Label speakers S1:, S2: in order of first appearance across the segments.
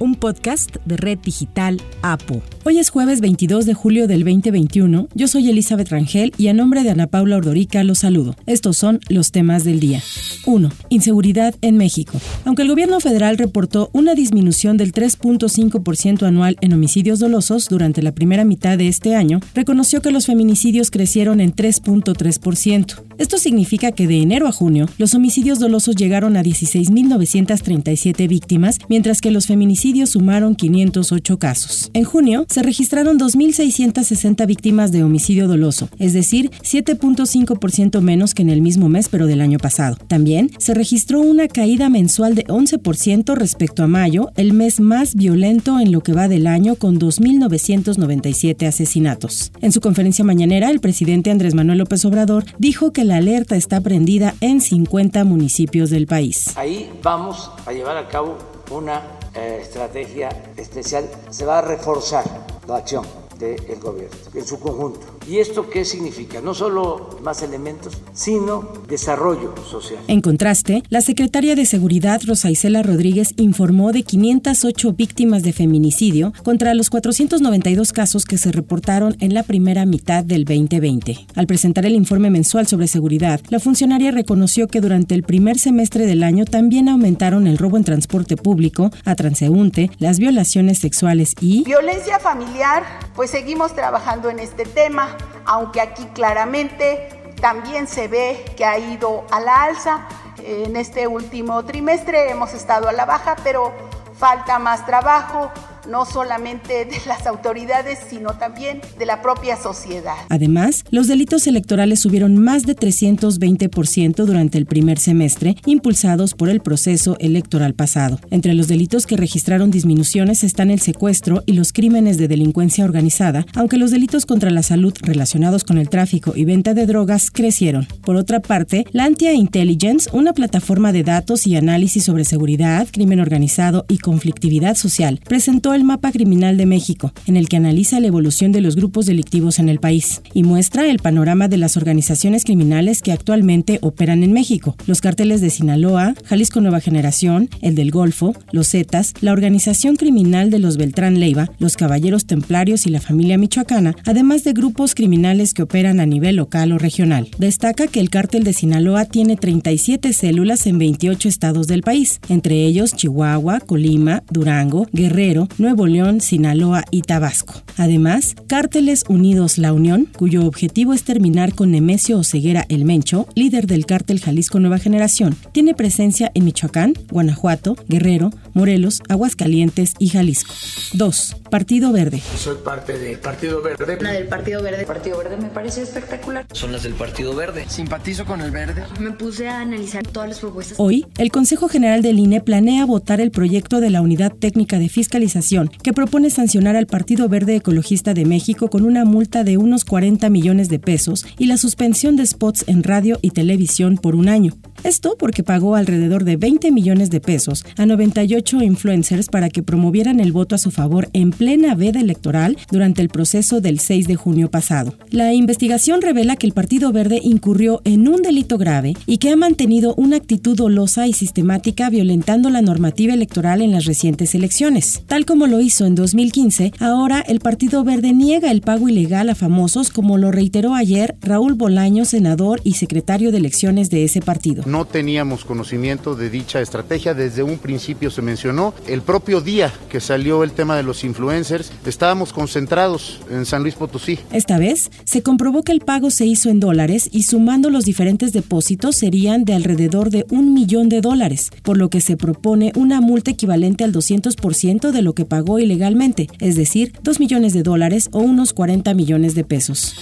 S1: un podcast de Red Digital APO. Hoy es jueves 22 de julio del 2021. Yo soy Elizabeth Rangel y a nombre de Ana Paula Ordorica los saludo. Estos son los temas del día. 1. Inseguridad en México. Aunque el gobierno federal reportó una disminución del 3.5% anual en homicidios dolosos durante la primera mitad de este año, reconoció que los feminicidios crecieron en 3.3%. Esto significa que de enero a junio, los homicidios dolosos llegaron a 16.937 víctimas, mientras que los feminicidios sumaron 508 casos. En junio, se registraron 2.660 víctimas de homicidio doloso, es decir, 7.5% menos que en el mismo mes pero del año pasado. También se registró una caída mensual de 11% respecto a mayo, el mes más violento en lo que va del año con 2.997 asesinatos. En su conferencia mañanera, el presidente Andrés Manuel López Obrador dijo que la alerta está prendida en 50 municipios del país.
S2: Ahí vamos a llevar a cabo una eh, estrategia especial. Se va a reforzar la acción del gobierno en su conjunto. ¿Y esto qué significa? No solo más elementos, sino desarrollo social.
S1: En contraste, la secretaria de Seguridad Rosa Isela Rodríguez informó de 508 víctimas de feminicidio contra los 492 casos que se reportaron en la primera mitad del 2020. Al presentar el informe mensual sobre seguridad, la funcionaria reconoció que durante el primer semestre del año también aumentaron el robo en transporte público, a transeúnte, las violaciones sexuales y
S3: violencia familiar, pues seguimos trabajando en este tema, aunque aquí claramente también se ve que ha ido a la alza. En este último trimestre hemos estado a la baja, pero falta más trabajo no solamente de las autoridades, sino también de la propia sociedad.
S1: Además, los delitos electorales subieron más de 320% durante el primer semestre, impulsados por el proceso electoral pasado. Entre los delitos que registraron disminuciones están el secuestro y los crímenes de delincuencia organizada, aunque los delitos contra la salud relacionados con el tráfico y venta de drogas crecieron. Por otra parte, la Antia Intelligence, una plataforma de datos y análisis sobre seguridad, crimen organizado y conflictividad social, presentó el mapa criminal de México, en el que analiza la evolución de los grupos delictivos en el país y muestra el panorama de las organizaciones criminales que actualmente operan en México, los carteles de Sinaloa, Jalisco Nueva Generación, el del Golfo, los Zetas, la organización criminal de los Beltrán Leiva, los Caballeros Templarios y la familia michoacana, además de grupos criminales que operan a nivel local o regional. Destaca que el cártel de Sinaloa tiene 37 células en 28 estados del país, entre ellos Chihuahua, Colima, Durango, Guerrero, Nuevo León, Sinaloa y Tabasco. Además, Cárteles Unidos La Unión, cuyo objetivo es terminar con Nemesio Oseguera El Mencho, líder del cártel Jalisco Nueva Generación, tiene presencia en Michoacán, Guanajuato, Guerrero, Morelos, Aguascalientes y Jalisco. 2. Partido Verde.
S4: Soy parte del Partido Verde.
S5: La del Partido Verde. Partido Verde me parece espectacular.
S6: Son las del Partido Verde.
S7: Simpatizo con el verde.
S5: Me puse a analizar todas las propuestas.
S1: Hoy, el Consejo General del INE planea votar el proyecto de la Unidad Técnica de Fiscalización que propone sancionar al Partido Verde Ecologista de México con una multa de unos 40 millones de pesos y la suspensión de spots en radio y televisión por un año. Esto porque pagó alrededor de 20 millones de pesos a 98 influencers para que promovieran el voto a su favor en plena veda electoral durante el proceso del 6 de junio pasado. La investigación revela que el Partido Verde incurrió en un delito grave y que ha mantenido una actitud dolosa y sistemática violentando la normativa electoral en las recientes elecciones. Tal como lo hizo en 2015, ahora el Partido Verde niega el pago ilegal a famosos como lo reiteró ayer Raúl Bolaño, senador y secretario de elecciones de ese partido.
S8: No teníamos conocimiento de dicha estrategia, desde un principio se mencionó. El propio día que salió el tema de los influencers, estábamos concentrados en San Luis Potosí.
S1: Esta vez se comprobó que el pago se hizo en dólares y sumando los diferentes depósitos serían de alrededor de un millón de dólares, por lo que se propone una multa equivalente al 200% de lo que pagó ilegalmente, es decir, 2 millones de dólares o unos 40 millones de pesos.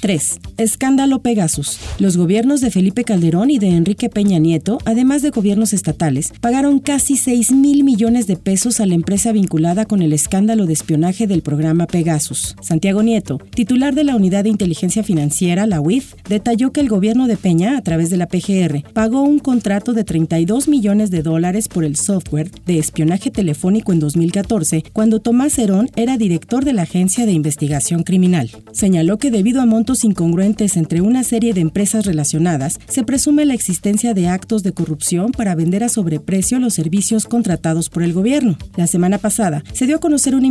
S1: 3. Escándalo Pegasus. Los gobiernos de Felipe Calderón y de Enrique Peña Nieto, además de gobiernos estatales, pagaron casi 6 mil mil millones de pesos a la empresa vinculada con el escándalo de espionaje del programa Pegasus. Santiago Nieto, titular de la Unidad de Inteligencia Financiera, la UIF, detalló que el gobierno de Peña, a través de la PGR, pagó un contrato de 32 millones de dólares por el software de espionaje telefónico en 2014, cuando Tomás Herón era director de la Agencia de Investigación Criminal. Señaló que debido a montos incongruentes entre una serie de empresas relacionadas, se presume la existencia de actos de corrupción para vender a sobreprecio los servicios contratados por el gobierno. La semana pasada se dio a conocer una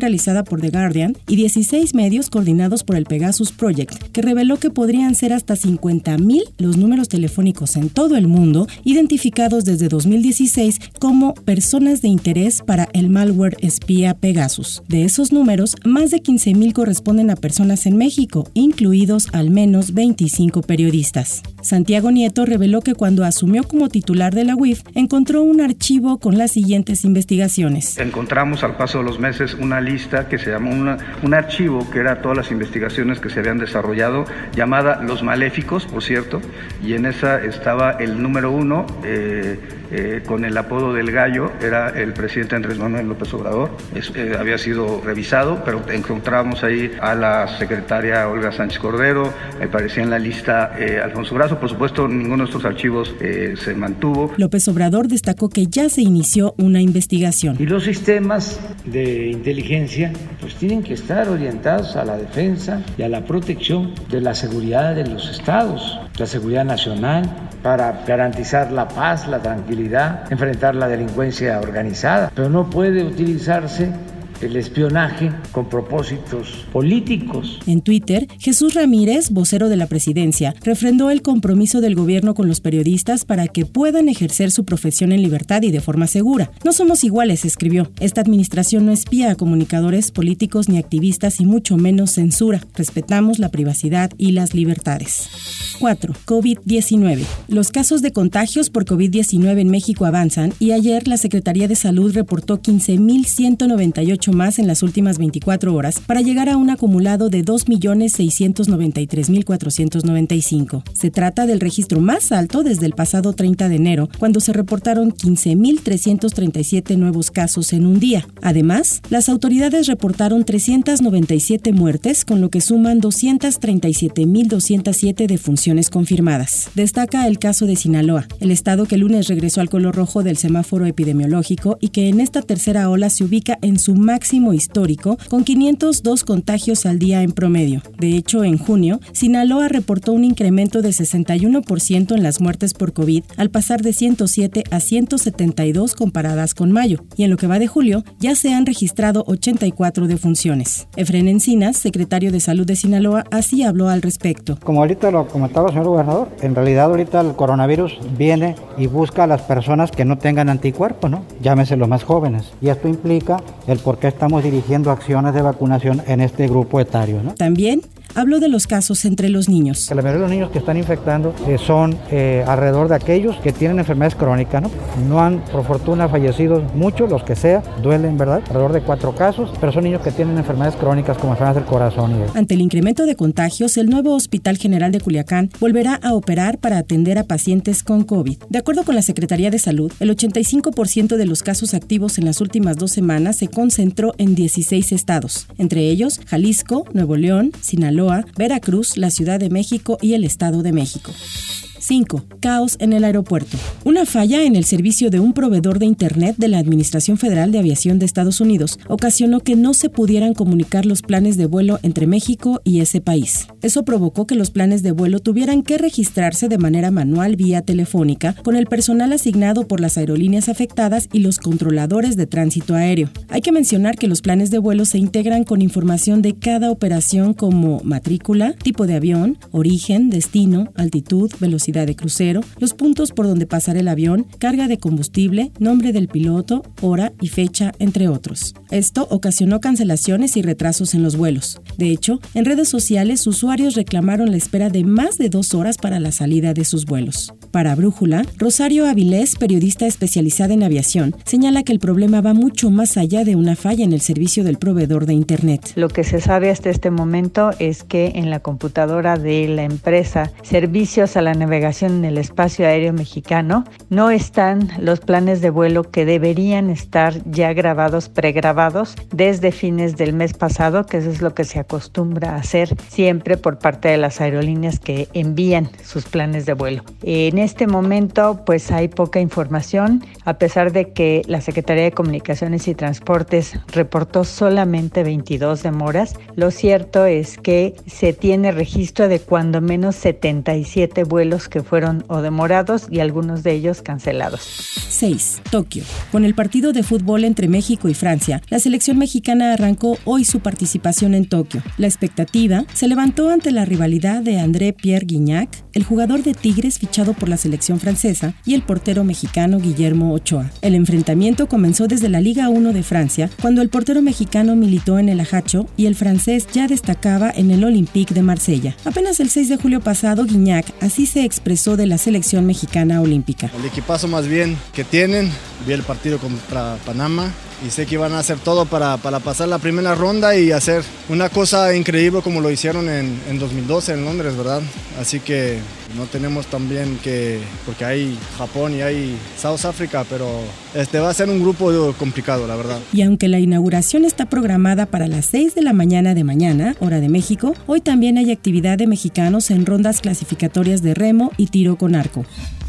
S1: realizada por The Guardian y 16 medios coordinados por el Pegasus Project, que reveló que podrían ser hasta 50.000 los números telefónicos en todo el mundo identificados desde 2016 como personas de interés para el malware espía Pegasus. De esos números, más de 15.000 corresponden a personas en México, incluidos al menos 25 periodistas. Santiago Nieto reveló que cuando asumió como titular de la UIF, encontró un archivo con las siguientes investigaciones.
S6: Encontramos al paso de los meses una lista que se llamó un archivo que era todas las investigaciones que se habían desarrollado, llamada Los Maléficos, por cierto, y en esa estaba el número uno. Eh, eh, con el apodo del gallo, era el presidente Andrés Manuel López Obrador. Eh, había sido revisado, pero encontramos ahí a la secretaria Olga Sánchez Cordero, aparecía en la lista eh, Alfonso Brazo. Por supuesto, ninguno de estos archivos se mantuvo.
S1: López Obrador destacó que ya se inició una investigación.
S7: Y los sistemas de inteligencia pues tienen que estar orientados a la defensa y a la protección de la seguridad de los estados, la seguridad nacional, para garantizar la paz, la tranquilidad, enfrentar la delincuencia organizada, pero no puede utilizarse el espionaje con propósitos políticos.
S1: En Twitter, Jesús Ramírez, vocero de la presidencia, refrendó el compromiso del gobierno con los periodistas para que puedan ejercer su profesión en libertad y de forma segura. No somos iguales, escribió. Esta administración no espía a comunicadores, políticos ni activistas y mucho menos censura. Respetamos la privacidad y las libertades. 4. COVID-19. Los casos de contagios por COVID-19 en México avanzan y ayer la Secretaría de Salud reportó 15.198 más en las últimas 24 horas para llegar a un acumulado de 2.693.495. Se trata del registro más alto desde el pasado 30 de enero, cuando se reportaron 15.337 nuevos casos en un día. Además, las autoridades reportaron 397 muertes, con lo que suman 237.207 defunciones confirmadas. Destaca el caso de Sinaloa, el estado que el lunes regresó al color rojo del semáforo epidemiológico y que en esta tercera ola se ubica en su máximo histórico, con 502 contagios al día en promedio. De hecho, en junio, Sinaloa reportó un incremento de 61% en las muertes por COVID, al pasar de 107 a 172 comparadas con mayo, y en lo que va de julio ya se han registrado 84 defunciones. Efren Encinas, secretario de Salud de Sinaloa, así habló al respecto.
S9: Como ahorita lo comentaba gobernador, en realidad ahorita el coronavirus viene y busca a las personas que no tengan anticuerpo, ¿no? Llámese los más jóvenes. Y esto implica el por qué estamos dirigiendo acciones de vacunación en este grupo etario. ¿no?
S1: También habló de los casos entre los niños.
S9: La mayoría de los niños que están infectando eh, son eh, alrededor de aquellos que tienen enfermedades crónicas. ¿no? no han, por fortuna, fallecido muchos, los que sea, duelen, ¿verdad? Alrededor de cuatro casos, pero son niños que tienen enfermedades crónicas como enfermedades del corazón. Y
S1: Ante el incremento de contagios, el nuevo Hospital General de Culiacán volverá a operar para atender a pacientes con COVID. De acuerdo con la Secretaría de Salud, el 85% de los casos activos en las últimas dos semanas se concentró en 16 estados, entre ellos Jalisco, Nuevo León, Sinaloa, Veracruz, la Ciudad de México y el Estado de México. 5. Caos en el aeropuerto. Una falla en el servicio de un proveedor de Internet de la Administración Federal de Aviación de Estados Unidos ocasionó que no se pudieran comunicar los planes de vuelo entre México y ese país. Eso provocó que los planes de vuelo tuvieran que registrarse de manera manual vía telefónica con el personal asignado por las aerolíneas afectadas y los controladores de tránsito aéreo. Hay que mencionar que los planes de vuelo se integran con información de cada operación como matrícula, tipo de avión, origen, destino, altitud, velocidad de crucero, los puntos por donde pasará el avión, carga de combustible, nombre del piloto, hora y fecha, entre otros. Esto ocasionó cancelaciones y retrasos en los vuelos. De hecho, en redes sociales usuarios reclamaron la espera de más de dos horas para la salida de sus vuelos. Para Brújula, Rosario Avilés, periodista especializada en aviación, señala que el problema va mucho más allá de una falla en el servicio del proveedor de Internet.
S10: Lo que se sabe hasta este momento es que en la computadora de la empresa Servicios a la Navegación navegación en el espacio aéreo mexicano, no están los planes de vuelo que deberían estar ya grabados, pregrabados desde fines del mes pasado, que eso es lo que se acostumbra a hacer siempre por parte de las aerolíneas que envían sus planes de vuelo. En este momento, pues hay poca información, a pesar de que la Secretaría de Comunicaciones y Transportes reportó solamente 22 demoras. Lo cierto es que se tiene registro de cuando menos 77 vuelos que fueron o demorados y algunos de ellos cancelados.
S1: 6. Tokio. Con el partido de fútbol entre México y Francia, la selección mexicana arrancó hoy su participación en Tokio. La expectativa se levantó ante la rivalidad de André Pierre Guignac, el jugador de Tigres fichado por la selección francesa, y el portero mexicano Guillermo Ochoa. El enfrentamiento comenzó desde la Liga 1 de Francia, cuando el portero mexicano militó en el Ajacho y el francés ya destacaba en el Olympique de Marsella. Apenas el 6 de julio pasado, Guignac así se de la selección mexicana olímpica.
S11: El equipazo más bien que tienen, vi el partido contra Panamá, y sé que van a hacer todo para, para, pasar la primera ronda y hacer una cosa increíble como lo hicieron en, en 2012 en Londres, ¿verdad? Así que no tenemos también que, porque hay Japón y hay South Africa, pero este va a ser un grupo complicado, la verdad.
S1: Y aunque la inauguración está programada para las 6 de la mañana de mañana, hora de México, hoy también hay actividad de mexicanos en rondas clasificatorias de remo y tiro con arco.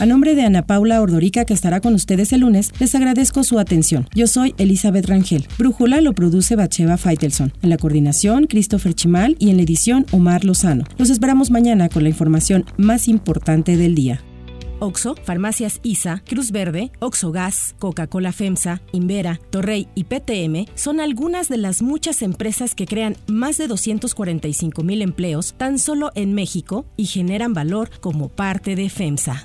S1: A nombre de Ana Paula Ordorica, que estará con ustedes el lunes, les agradezco su atención. Yo soy Elizabeth Rangel. Brújula lo produce Bacheva Faitelson. En la coordinación, Christopher Chimal y en la edición, Omar Lozano. Los esperamos mañana con la información más importante del día. Oxo, Farmacias ISA, Cruz Verde, Oxo Gas, Coca-Cola FEMSA, Invera, Torrey y PTM son algunas de las muchas empresas que crean más de 245 mil empleos tan solo en México y generan valor como parte de FEMSA.